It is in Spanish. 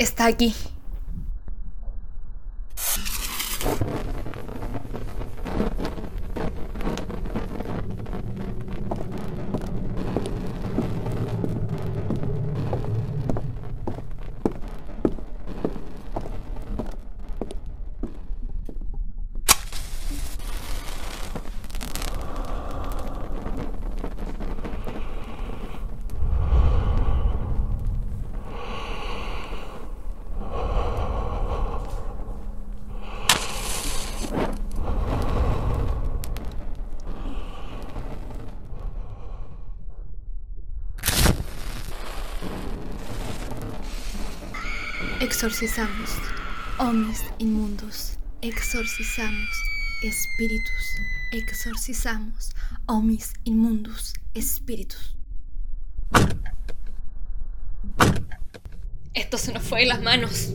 está aquí. Exorcizamos hombres inmundos. Exorcizamos espíritus. Exorcizamos hombres inmundos espíritus. Esto se nos fue de las manos.